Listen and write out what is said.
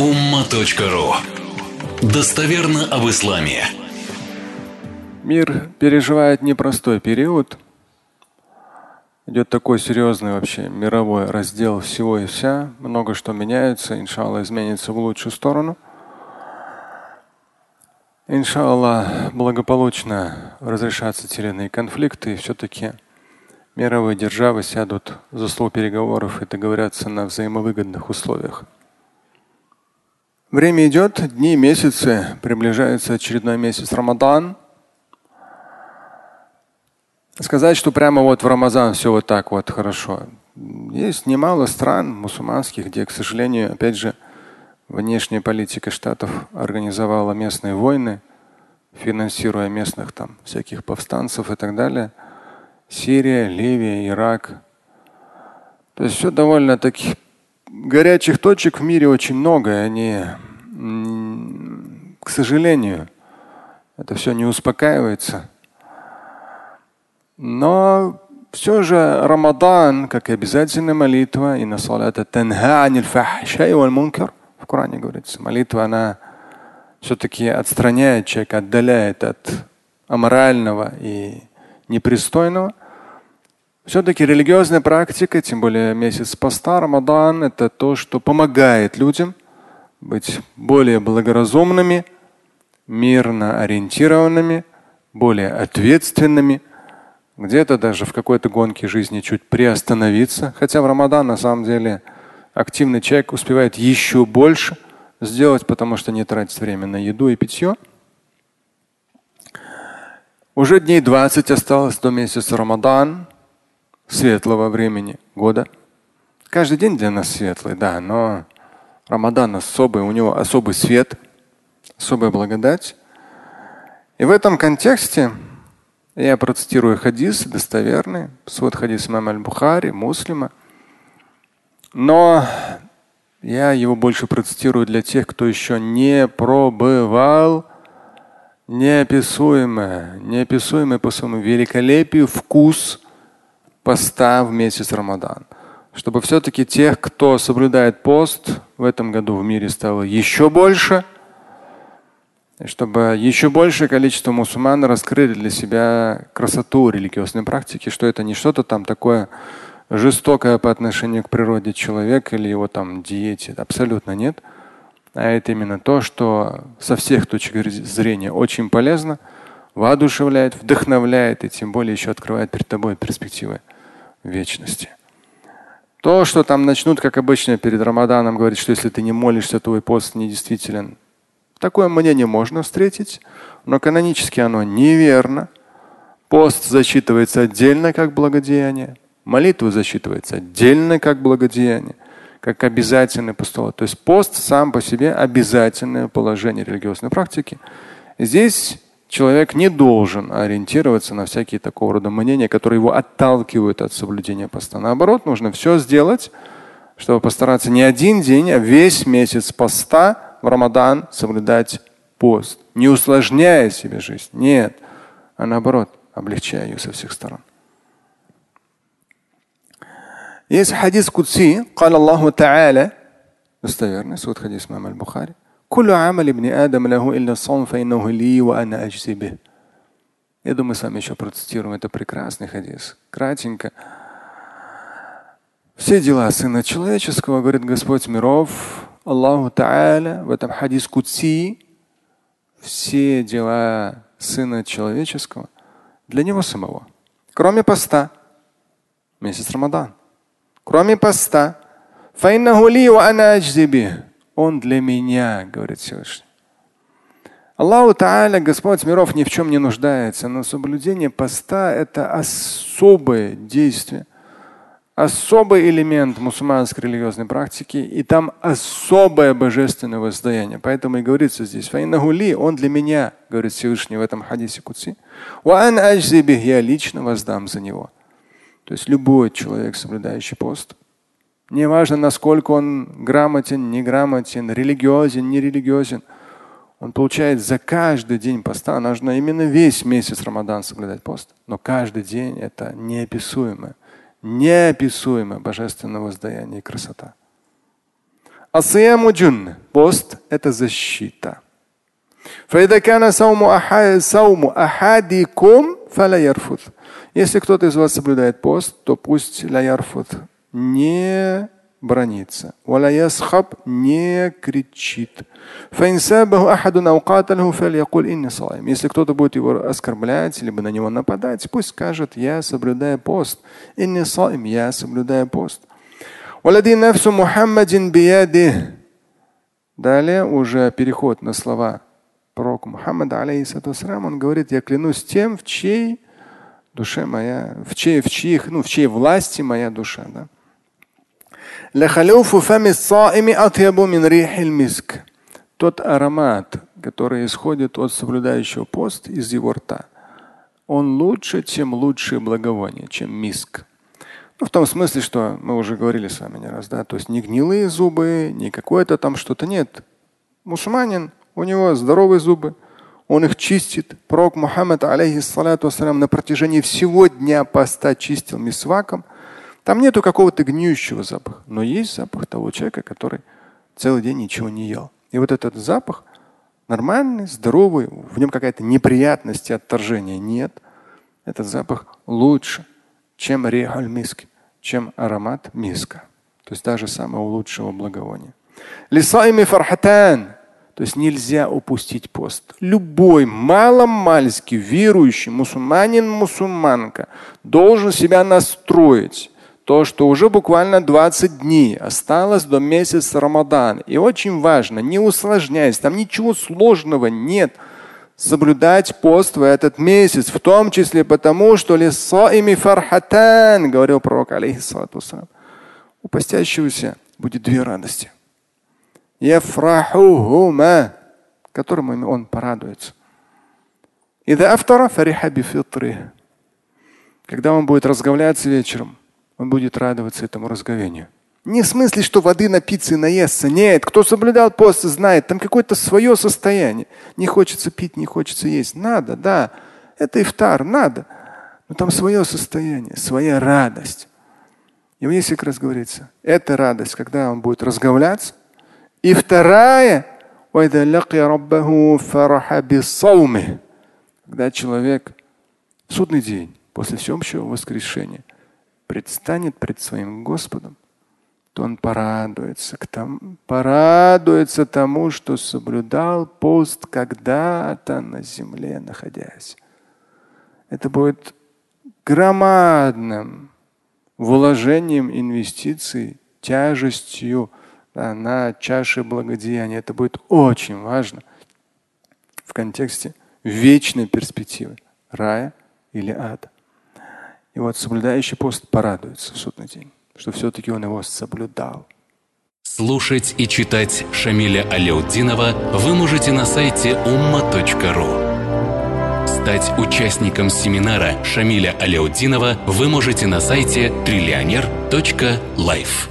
umma.ru Достоверно об исламе. Мир переживает непростой период. Идет такой серьезный вообще мировой раздел всего и вся. Много что меняется, иншаллах, изменится в лучшую сторону. Иншаллах, благополучно разрешатся те конфликты, и все-таки мировые державы сядут за стол переговоров и договорятся на взаимовыгодных условиях. Время идет, дни, месяцы, приближается очередной месяц Рамадан. Сказать, что прямо вот в Рамазан все вот так вот хорошо. Есть немало стран мусульманских, где, к сожалению, опять же, внешняя политика штатов организовала местные войны, финансируя местных там всяких повстанцев и так далее. Сирия, Ливия, Ирак. То есть все довольно таких горячих точек в мире очень много, и они, к сожалению, это все не успокаивается. Но все же Рамадан, как и обязательная молитва, и на салата в Коране говорится, молитва, она все-таки отстраняет человека, отдаляет от аморального и непристойного. Все-таки религиозная практика, тем более месяц поста, Рамадан, это то, что помогает людям быть более благоразумными, мирно ориентированными, более ответственными, где-то даже в какой-то гонке жизни чуть приостановиться. Хотя в Рамадан на самом деле активный человек успевает еще больше сделать, потому что не тратит время на еду и питье. Уже дней 20 осталось до месяца Рамадан светлого времени года. Каждый день для нас светлый, да, но Рамадан особый, у него особый свет, особая благодать. И в этом контексте я процитирую хадис достоверный, свод хадис имама Аль-Бухари, муслима. Но я его больше процитирую для тех, кто еще не пробывал неописуемое, неописуемое по своему великолепию вкус поста в месяц Рамадан. Чтобы все-таки тех, кто соблюдает пост, в этом году в мире стало еще больше, и чтобы еще большее количество мусульман раскрыли для себя красоту религиозной практики, что это не что-то там такое жестокое по отношению к природе человека или его там диете. Абсолютно нет. А это именно то, что со всех точек зрения очень полезно, воодушевляет, вдохновляет и тем более еще открывает перед тобой перспективы вечности. То, что там начнут, как обычно, перед Рамаданом говорить, что если ты не молишься, твой пост недействителен. Такое мнение можно встретить, но канонически оно неверно. Пост засчитывается отдельно как благодеяние, молитва засчитывается отдельно как благодеяние, как обязательный постулат. То есть пост сам по себе обязательное положение религиозной практики. Здесь человек не должен ориентироваться на всякие такого рода мнения, которые его отталкивают от соблюдения поста. Наоборот, нужно все сделать, чтобы постараться не один день, а весь месяц поста в Рамадан соблюдать пост, не усложняя себе жизнь. Нет, а наоборот, облегчая ее со всех сторон. Есть хадис Кудси, قال الله تعالى, достоверный, суд хадис Мама Аль-Бухари. كل عمل ابن آدم له إلا الصوم فإنه لي وأنا أجزي به. Я думаю, сами еще процитируем. Это прекрасный хадис. Кратенько. Все дела Сына Человеческого, говорит Господь миров, Аллаху Та'аля, в этом хадис Кутси, все дела Сына Человеческого для Него самого. Кроме поста. Месяц Рамадан. Кроме поста. فإنه لي وأنا أجزي به. он для меня, говорит Всевышний. Аллаху Тааля, Господь миров, ни в чем не нуждается, но соблюдение поста – это особое действие, особый элемент мусульманской религиозной практики, и там особое божественное воздаяние. Поэтому и говорится здесь, он для меня, говорит Всевышний в этом хадисе Кутси, я лично воздам за него. То есть любой человек, соблюдающий пост, не важно, насколько он грамотен, неграмотен, религиозен, нерелигиозен. Он получает за каждый день поста. Нужно именно весь месяц Рамадан соблюдать пост. Но каждый день это неописуемое, неописуемое божественное воздаяние и красота. Асиямуджун. Пост – это защита. Если кто-то из вас соблюдает пост, то пусть ля ярфут не бронится. ясхаб не кричит. Если кто-то будет его оскорблять, либо на него нападать, пусть скажет, я соблюдаю пост. Я соблюдаю пост. Далее уже переход на слова пророка Мухаммада, алейхиссату он говорит, я клянусь тем, в чьей душе моя, в чьей, в чьих, ну, в чьей власти моя душа. Да? Тот аромат, который исходит от соблюдающего пост из его рта, он лучше, чем лучшие благовония, чем миск. Ну, в том смысле, что мы уже говорили с вами не раз, да, то есть не гнилые зубы, не какое-то там что-то нет. Мусульманин, у него здоровые зубы, он их чистит. Пророк Мухаммад, алейхиссалату на протяжении всего дня поста чистил мисваком. Там нету какого-то гниющего запаха, но есть запах того человека, который целый день ничего не ел. И вот этот запах нормальный, здоровый, в нем какая-то неприятность и отторжение нет. Этот запах лучше, чем рехаль миски, чем аромат миска. То есть даже самого лучшего благовония. Лисайми фархатан. То есть нельзя упустить пост. Любой маломальский верующий мусульманин, мусульманка должен себя настроить то, что уже буквально 20 дней осталось до месяца Рамадан. И очень важно, не усложняясь, там ничего сложного нет соблюдать пост в этот месяц, в том числе потому, что лисаими фархатан, говорил пророк, алейхиссалату у постящегося будет две радости. Яфрахухума, которым он порадуется. Когда он будет разговляться вечером, он будет радоваться этому разговению. Не в смысле, что воды напиться и наесться. Нет, кто соблюдал пост, знает, там какое-то свое состояние. Не хочется пить, не хочется есть. Надо, да. Это ифтар, надо. Но там свое состояние, своя радость. И здесь как раз говорится, это радость, когда он будет разговляться. И вторая, когда человек в судный день, после всеобщего воскрешения, предстанет пред своим Господом, то он порадуется, к тому, порадуется тому, что соблюдал пост когда-то на земле находясь. Это будет громадным вложением инвестиций, тяжестью да, на чаше благодеяния. Это будет очень важно в контексте вечной перспективы рая или ада. И вот соблюдающий пост порадуется в судный день, что все-таки он его соблюдал. Слушать и читать Шамиля Аляутдинова вы можете на сайте umma.ru. Стать участником семинара Шамиля Аляутдинова вы можете на сайте триллионер.life.